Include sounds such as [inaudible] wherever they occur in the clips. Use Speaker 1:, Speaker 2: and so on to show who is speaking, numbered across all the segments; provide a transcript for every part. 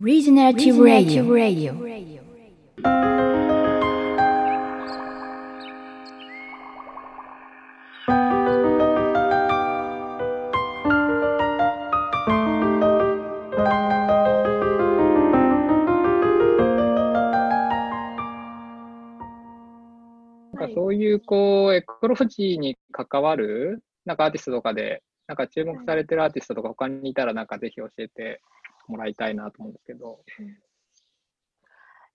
Speaker 1: Regenerative Radio.
Speaker 2: なんかそういうこうエコロジーに関わるなんかアーティストとかでなんか注目されてるアーティストとか他にいたらなんかぜひ教えてもらいたいなと思うんですけど。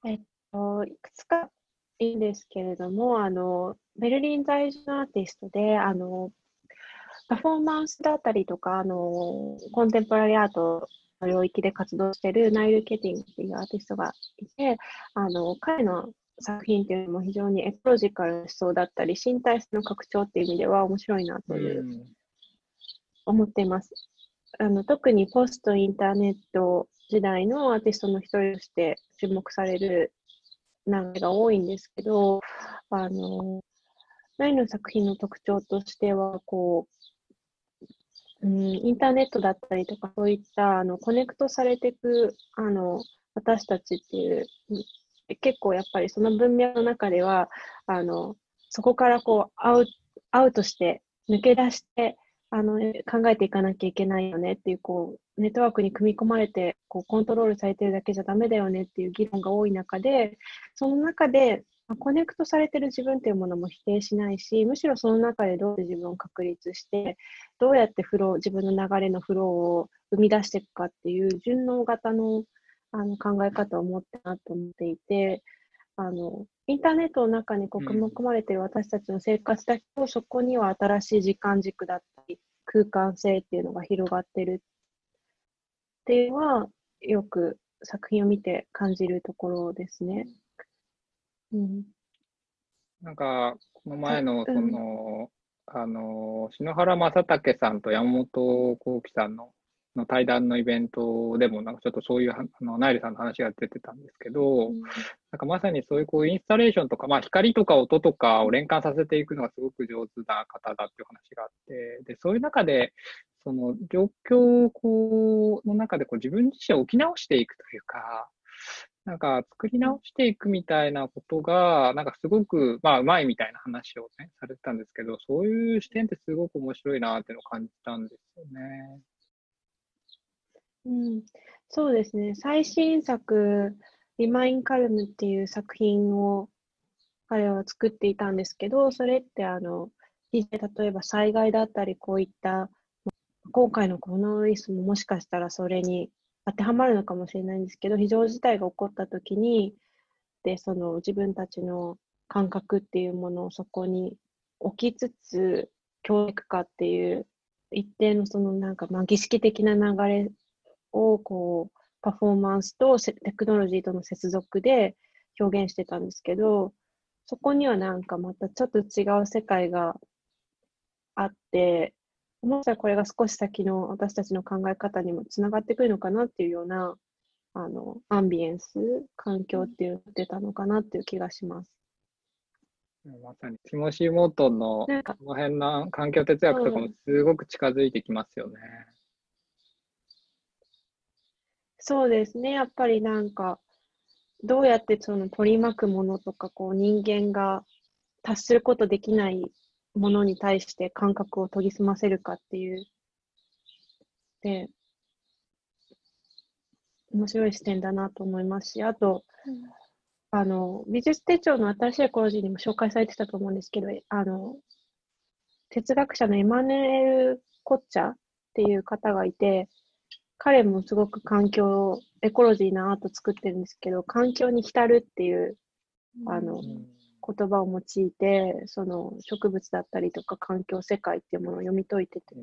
Speaker 3: えっと、いくつかいいんですけれども、あの、ベルリン在住のアーティストで、あの、パフォーマンスだったりとか、あの、コンテンポラリーアートの領域で活動しているナイル・ケティングっていうアーティストがいて、あの、彼の作品っていうのも非常にエコロジカルな思想だったり、身体性の拡張っていう意味では面白いなという、
Speaker 2: うん
Speaker 3: 思っています。あの特にポストインターネット時代のアーティストの一人として注目される流れが多いんですけど、あの、ナイの作品の特徴としては、こう、うん、インターネットだったりとか、そういったあのコネクトされていくあの私たちっていう、結構やっぱりその文脈の中では、あのそこからこうアウアウトして、抜け出して、あの考えていかなきゃいけないよねっていう、こう、ネットワークに組み込まれて、こう、コントロールされてるだけじゃダメだよねっていう議論が多い中で、その中で、コネクトされてる自分っていうものも否定しないし、むしろその中でどうやって自分を確立して、どうやってフロー、自分の流れのフローを生み出していくかっていう順応型のあの考え方を持ってなと思っていて、あの、インターネットの中にこう組み込まれている私たちの生活だけど、そこには新しい時間軸だっ、空間性っていうのが広がってるっていうのは、よく作品を見て感じるところですね。うん。
Speaker 2: なんか、この前の、そ
Speaker 3: うん
Speaker 2: の、あの、篠原正武さんと山本幸輝さんのの対談のイベントでも、なんかちょっとそういうは、あの、ナイルさんの話が出てたんですけど、なんかまさにそういうこうインスタレーションとか、まあ、光とか音とかを連関させていくのがすごく上手な方だっていう話があって、で、そういう中で、その状況をこうの中でこう自分自身を置き直していくというか、なんか作り直していくみたいなことが、なんかすごく、まあ、うまいみたいな話をね、されてたんですけど、そういう視点ってすごく面白いなっていうのを感じたんですよね。
Speaker 3: うん、そうですね。最新作、リマインカルムっていう作品を彼は作っていたんですけど、それってあの、例えば災害だったり、こういった、今回のコロナウイルスももしかしたらそれに当てはまるのかもしれないんですけど、非常事態が起こったときに、で、その自分たちの感覚っていうものをそこに置きつつ、教育化っていう一定のそのなんかまあ儀式的な流れをこうパフォーマンスとせテクノロジーとの接続で表現してたんですけど、そこにはなんかまたちょっと違う世界があって、もしかしたらこれが少し先の私たちの考え方にもつながってくるのかなっていうようなあのアンビエンス、環境っていうのが出たのかなっていう気がします。
Speaker 2: まさに、ティモシー・モートンのこの辺の環境哲学とかもすごく近づいてきますよね。
Speaker 3: そうですね。やっぱりなんか、どうやってその取り巻くものとか、こう人間が達することできないものに対して感覚を研ぎ澄ませるかっていう。で、面白い視点だなと思いますし、あと、あの、美術手帳の新しいエコロジーにも紹介されてたと思うんですけど、あの、哲学者のエマヌエル・コッチャっていう方がいて、彼もすごく環境、エコロジーなアート作ってるんですけど、環境に浸るっていう、あの、
Speaker 2: うん
Speaker 3: 言葉を用いて、その植物だったりとか環境世界っていうものを読み解いてて。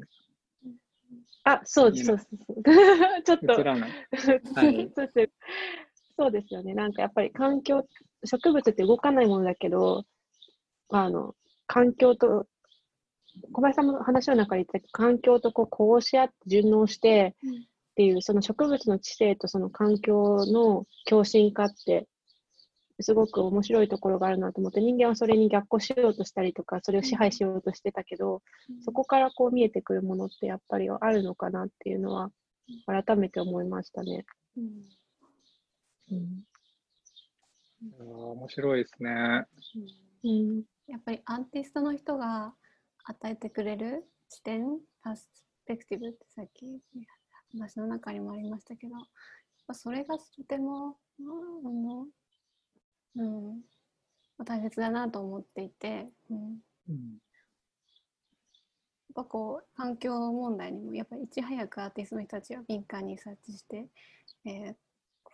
Speaker 3: あ、[laughs] そうです、そうです。そう。ですちょっと。そうです。よね。なんかやっぱり環境、植物って動かないものだけど、あの、環境と、小林さんも話の中で言ってたけど、環境とこうこうし合って順応してっていう、その植物の知性とその環境の共振化って、すごく面白いところがあるなと思って、人間はそれに逆行しようとしたりとか、それを支配しようとしてたけど、そこからこう見えてくるものってやっぱりあるのかなっていうのは、改めて思いましたね。
Speaker 2: れは面白いですね。
Speaker 3: うん。
Speaker 4: やっぱりアーティストの人が与えてくれる視点、パスペクティブってさっき話の中にもありましたけど、それがとても、あのうん、大切だなと思っていて、うん、や
Speaker 2: うん。
Speaker 4: っぱこう環境問題にもやっぱりいち早くアーティストの人たちは敏感に察知して、えー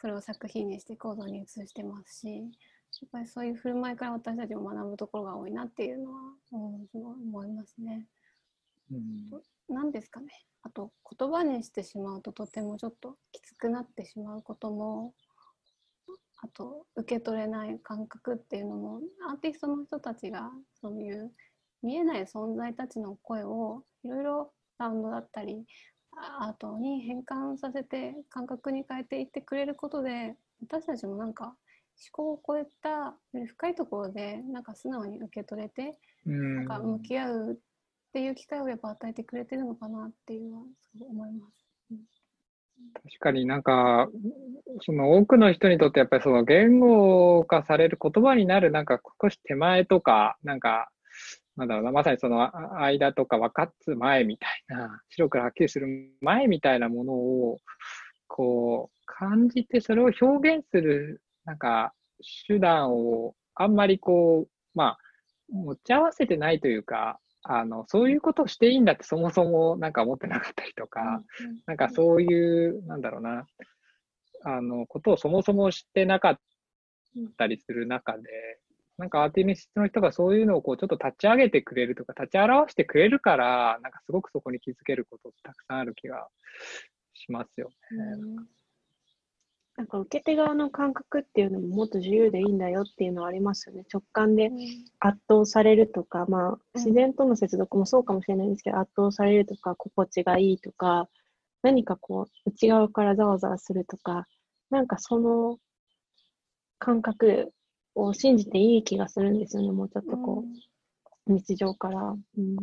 Speaker 4: それを作品にして行動に移してますしやっぱりそういう振る舞いから私たちも学ぶところが多いなっていうのは、うん、すごい思いますね。
Speaker 2: うん
Speaker 4: 何ですかね。あと言葉にしてしまうととてもちょっときつくなってしまうこともあと受け取れない感覚っていうのもアーティストの人たちがそういう見えない存在たちの声をいろいろサウンドだったりアートに変換させて感覚に変えていってくれることで私たちもなんか思考を超えた深いところでなんか素直に受け取れて
Speaker 2: うん。
Speaker 4: なんか向き合うっていう機会をやっぱ与えてくれてるのかなっていうのはすごい思います。
Speaker 2: 確かになんか、その多くの人にとってやっぱりその言語化される言葉になるなんか少し手前とか、なんか、なんだろうな、まさにその間とか分かつ前みたいな、白黒はっきりする前みたいなものを、こう、感じてそれを表現する、なんか、手段をあんまりこう、まあ、持ち合わせてないというか、あの、そういうことをしていいんだってそもそもなんか思ってなかったりとか、なんかそういう、なんだろうな、あの、ことをそもそも知ってなかったりする中で、なんかアーティストの人がそういうのをこうちょっと立ち上げてくれるとか、立ち表してくれるから、なんかすごくそこに気づけることたくさんある気がしますよね。
Speaker 3: なんか受け手側の感覚っていうのももっと自由でいいんだよっていうのはありますよね。直感で圧倒されるとか、まあ、
Speaker 4: うん
Speaker 3: 自然との接続もそうかもしれないんですけど、圧倒されるとか、心地がいいとか、何かこう、内側からざわざわするとか、なんかその感覚を信じていい気がするんですよね。もうちょっとこう、日常から。うん。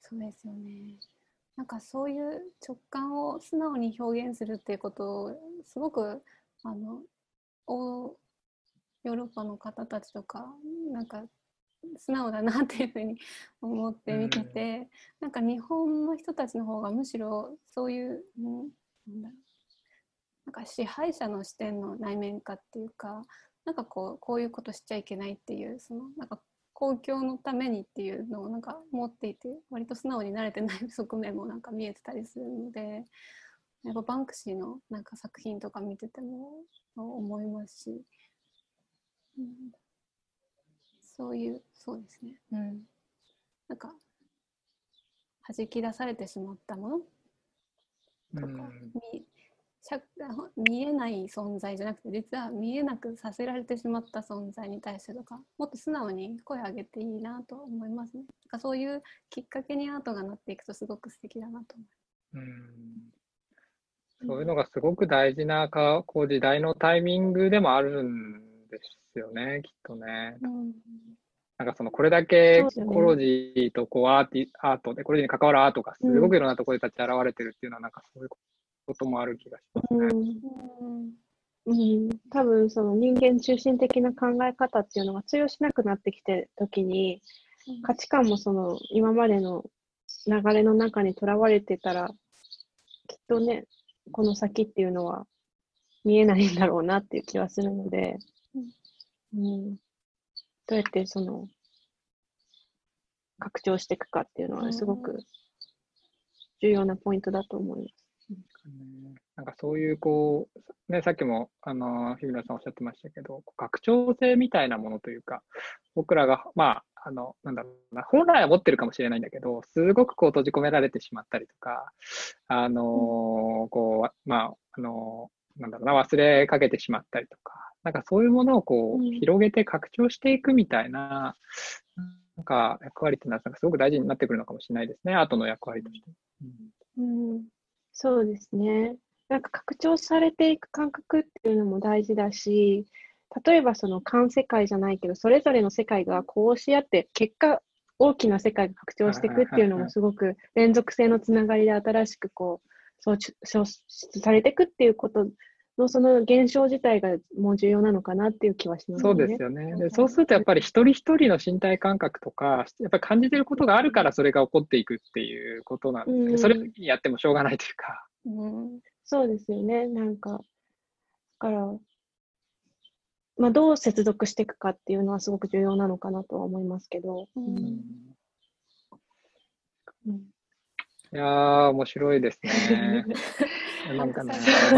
Speaker 4: そうですよね。なんかそういう直感を素直に表現するっていうことをすごくあのおヨーロッパの方たちとかなんか素直だなっていうふうに思って見てて、なんか日本の人たちの方がむしろそういう、うん、なんだろう。なんか支配者の視点の内面化っていうかなんかこうこういうことしちゃいけないっていうそのなんか公共のためにっていうのをなんか持っていて割と素直に慣れてない側面もなんか見えてたりするのでやっぱバンクシーのなんか作品とか見てても思いますし、うん、そういうそうですね、うん、なんか弾き出されてしまったものとか、みしゃ見えない存在じゃなくて実は見えなくさせられてしまった存在に対してとかもっと素直に声を上げていいなと思いますね。なんかそういうきっかけにアートがなっていくとすごく素敵だなと思い
Speaker 2: うんそういうのがすごく大事なかこう時代のタイミングでもあるんですよね、きっとね。
Speaker 4: ます。うん
Speaker 2: なんかそのこれだけコロジーとこうアーティアートで、コロジーに関わるアートがすごくいろんなところで立ち現れてるっていうのは、なんかそういうこともある気がしますね。
Speaker 3: うん。うん、多分その人間中心的な考え方っていうのが通用しなくなってきてる時に価値観もその今までの流れの中にとらわれてたらきっとねこの先っていうのは見えないんだろうなっていう気はするので、うん、どうやってその拡張していくかっていうのはすごく重要なポイントだと思います。
Speaker 2: なんかそういうこう、ね、さっきも、あの、日村さんおっしゃってましたけど、拡張性みたいなものというか、僕らが、まあ、あの、なんだろうな、本来は持ってるかもしれないんだけど、すごくこう閉じ込められてしまったりとか、あのーこう、まあ、あのーなんだろうな、忘れかけてしまったりとか、なんかそういうものをこう、
Speaker 3: うん。
Speaker 2: 広げて拡張していくみたいな、なんか役割っていうのは、すごく大事になってくるのかもしれないですね、アートの役割として。うん。
Speaker 3: うん、そうですね。なんか拡張されていく感覚っていうのも大事だし、例えばその環世界じゃないけど、それぞれの世界がこうし合って、結果、大きな世界が拡張していくっていうのもすごく連続性のつながりで新しくこう、創出創出されていくっていうことのその現象自体がもう重要なのかなっていう気はしますね。
Speaker 2: そうですよね。でそうするとやっぱり一人一人の身体感覚とか、やっぱり感じてることがあるからそれが起こっていくっていうことなんで
Speaker 3: うん
Speaker 2: それをやってもしょうがないというか。
Speaker 4: うん
Speaker 3: そうですよね。なんか、だから、まあ、どう接続していくかっていうのはすごく重要なのかなとは思いますけど。
Speaker 4: う
Speaker 3: うんんうん
Speaker 2: いやー、面白いですね。[laughs] なんかね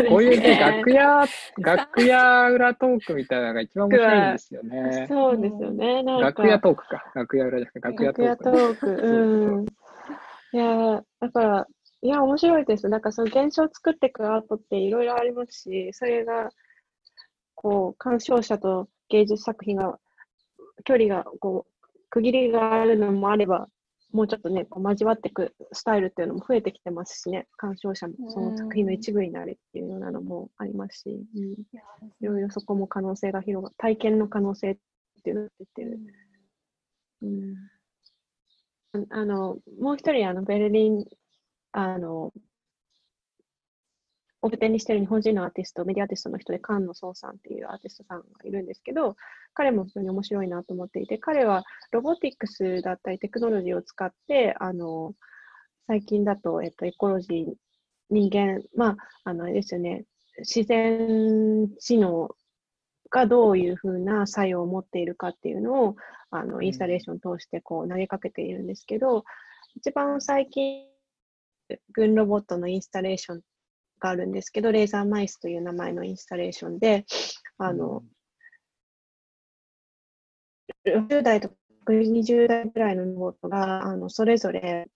Speaker 2: こういうね、楽屋、楽屋裏トークみたいなのが一番面白いんですよね。
Speaker 3: そうですよね。なんか
Speaker 2: 楽屋トークか。楽屋裏じゃなくて楽屋トーク。
Speaker 3: 楽屋トーク。うん。いや、だから、いや、面白いです。なんかその現象を作っていくアートっていろいろありますし、それが、こう、鑑賞者と芸術作品が、距離が、こう、区切りがあるのもあれば、もうちょっとね、こう交わっていくスタイルっていうのも増えてきてますしね、鑑賞者もその作品の一部になるっていうようなのもありますし、うん、いろいろそこも可能性が広が体験の可能性っていうのが出てる。うん。あの、もう一人、あの、ベルリン、あの、オブテンにしてる日本人のアーティスト、メディアアーティストの人で、菅野壮さんっていうアーティストさんがいるんですけど、彼も非常に面白いなと思っていて、彼はロボティクスだったりテクノロジーを使って、あの、最近だと、えっと、エコロジー、人間、まあ、あの、あれですよね、自然知能がどういうふうな作用を持っているかっていうのを、あの、インスタレーションを通してこう投げかけているんですけど、一番最近、軍ロボットのインスタレーションがあるんですけど、レーザーマイスという名前のインスタレーションで、あの、60代とか20代ぐらいのロボットが、あの、それぞれ、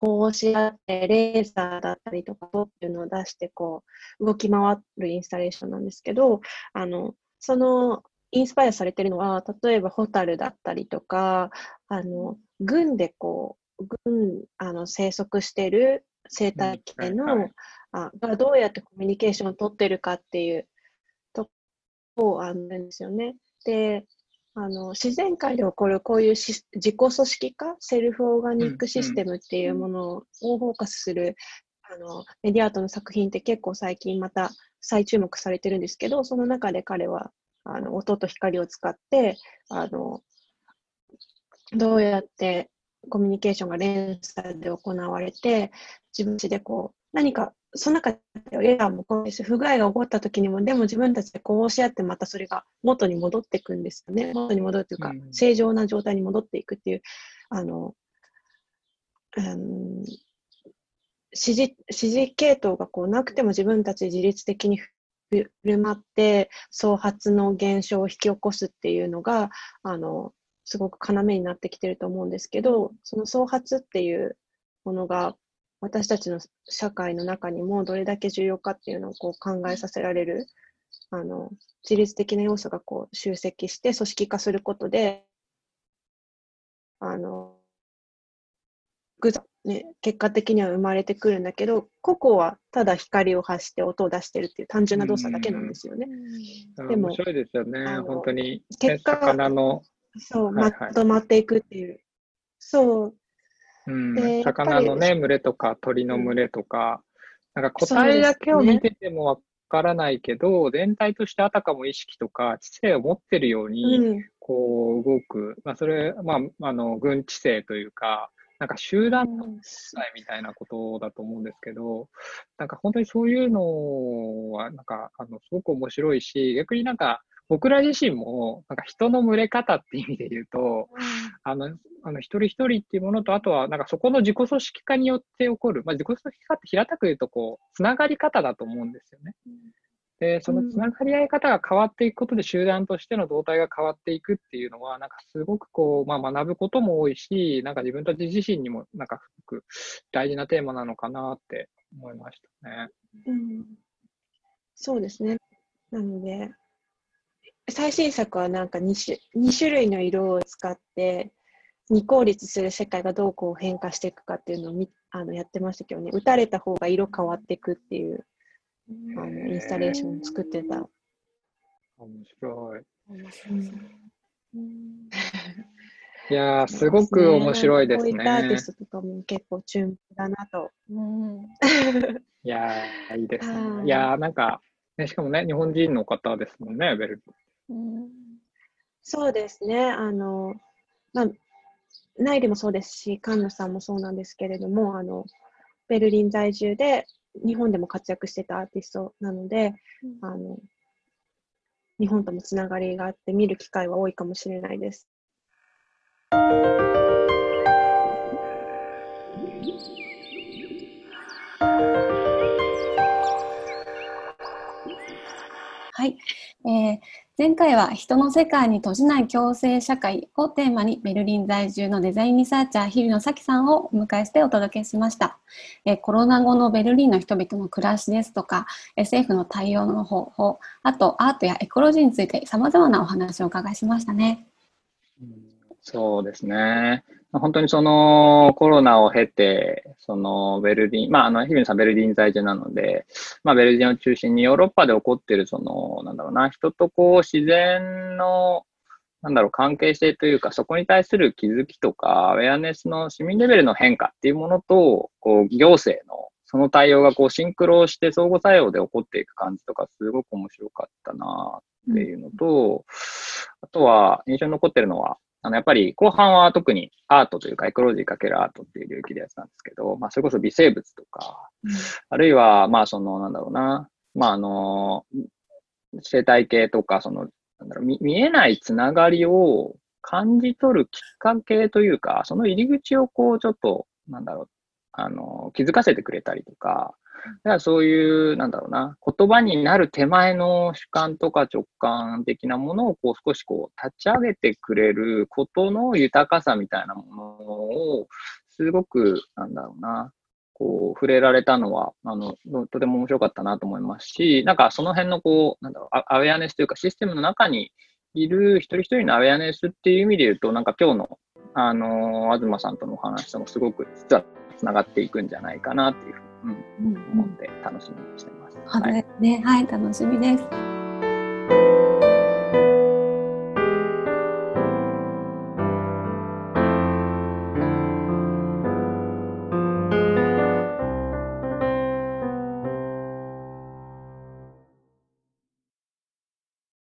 Speaker 3: こうし合って、レーザーだったりとか、っていうのを出して、こう、動き回るインスタレーションなんですけど、あの、その、インスパイアされてるのは、例えばホタルだったりとか、あの、軍でこう、軍、あの、生息してる生態系の、
Speaker 2: うんはいはい
Speaker 3: あがどうやってコミュニケーションを取ってるかっていうとこをあるんですよね。で、あの自然界で起こるこういうし自己組織化、セルフオーガニックシステムっていうものをフォーカスする、あのメディアアートの作品って結構最近また再注目されてるんですけど、その中で彼はあの音と光を使ってあのどうやってコミュニケーションが連鎖で行われて、自分たちでこう何かその中でエラーも起こるし、不具合が起こった時にも、でも自分たちでこうし合ってまたそれが元に戻っていくんですよね。元に戻るというか、
Speaker 2: うん
Speaker 3: 正常な状態に戻っていくっていう、あの、うん、指示、指示系統がこうなくても自分たちで自律的に振る舞って、創発の現象を引き起こすっていうのが、あの、すごく要になってきてると思うんですけど、その創発っていうものが私たちの社会の中にもどれだけ重要かっていうのをこう考えさせられる、あの、自律的な要素がこう集積して組織化することで、あの、ぐざね、結果的には生まれてくるんだけど、個々はただ光を発して音を出してるっていう単純な動作だけなんですよね。でも
Speaker 2: 面白いですよね本当に、
Speaker 3: 結果
Speaker 2: 魚の、
Speaker 3: そう、
Speaker 2: はいはい
Speaker 3: まとまっていくっていう。そう、
Speaker 2: うん魚のね、群れとか鳥の群れとか、なんか個体だけを見ててもわからないけど、全体としてあたかも意識とか知性を持ってるように、
Speaker 3: うん、
Speaker 2: こう動く、まあ、それ、まあ、あの、軍知性というか、なんか集団の際みたいなことだと思うんですけど、なんか本当にそういうのは、なんか、あの、すごく面白いし、逆になんか、僕ら自身も、なんか人の群れ方って意味で言うと、あの、あの一人一人っていうものと、あとは、なんかそこの自己組織化によって起こる、まあ、自己組織化って平たく言うと、こう、つながり方だと思うんですよね。で、そのつながり合い方が変わっていくことで、集団としての動態が変わっていくっていうのは、なんかすごくこう、まあ、学ぶことも多いし、なんか自分たち自身にも、なんかすごく大事なテーマなのかなって思いましたね。
Speaker 3: うんそうですね。なので、最新作はなんか 2, 種2種類の色を使って、二効率する世界がどうこう変化していくかっていうのをみあのやってましたけどね、打たれた方が色変わっていくっていうあのインスタレーションを作ってた。
Speaker 2: 面白い。
Speaker 3: うん [laughs]
Speaker 2: いやー、すごく面白いです
Speaker 3: こういったアーティ
Speaker 2: ね。
Speaker 3: ストとかも結構注目だなと。
Speaker 4: うん [laughs]
Speaker 2: いやー、いいです
Speaker 3: はい
Speaker 2: ね。いやー、なんか、ね、しかもね、日本人の方ですもんね、ベル
Speaker 4: うん、
Speaker 3: そうですね。あの、まあ、ナイルもそうですし、菅野さんもそうなんですけれども、あの、ベルリン在住で日本でも活躍してたアーティストなので、うん、あの日本ともつながりがあって見る機会は多いかもしれないです。
Speaker 4: はい、えー、前回は人の世界に閉じない共生社会をテーマにベルリン在住のデザインリサーチャー日比野咲さんをお迎えしてお届けしました、え、コロナ後のベルリンの人々の暮らしですとか政府の対応の方法あとアートやエコロジーについてさまざまなお話をお伺いしましたね。
Speaker 2: そうですね。本当にそのコロナを経て、そのベルリン、まあ、あの、日比野さんベルリン在住なので、まあ、ベルリンを中心にヨーロッパで起こってる、その、なんだろうな、人とこう、自然の、なんだろう、関係性というか、そこに対する気づきとか、アウェアネスの市民レベルの変化っていうものと、こう、行政のその対応がこうシンクロして相互作用で起こっていく感じとか、すごく面白かったなっていうのと、うん、あとは印象に残ってるのは、あの、やっぱり後半は特にアートというかエコロジーかけるアートっていう領域でやつなんですけど、まあ、それこそ微生物とか、うん、あるいは、まあ、その、なんだろうな、まあ、あの、生態系とか、その、なんだろう見、見えないつながりを感じ取るきっかけというか、その入り口をこう、ちょっと、なんだろう、あの、気づかせてくれたりとか、だからそういう、なんだろうな、言葉になる手前の主観とか直感的なものをこう少しこう立ち上げてくれることの豊かさみたいなものを、すごく、なんだろうな、こう、触れられたのは、あの、とても面白かったなと思いますし、なんかその辺のこう、なんだろう、アウェアネスというかシステムの中にいる一人一人のアウェアネスっていう意味で言うと、なんか今日の、あの、東さんとのお話ともすごく実はつながっていくんじゃないかなっていうふうに、うん、思って楽しみにしてます。
Speaker 4: はい、ね、はい、楽しみです。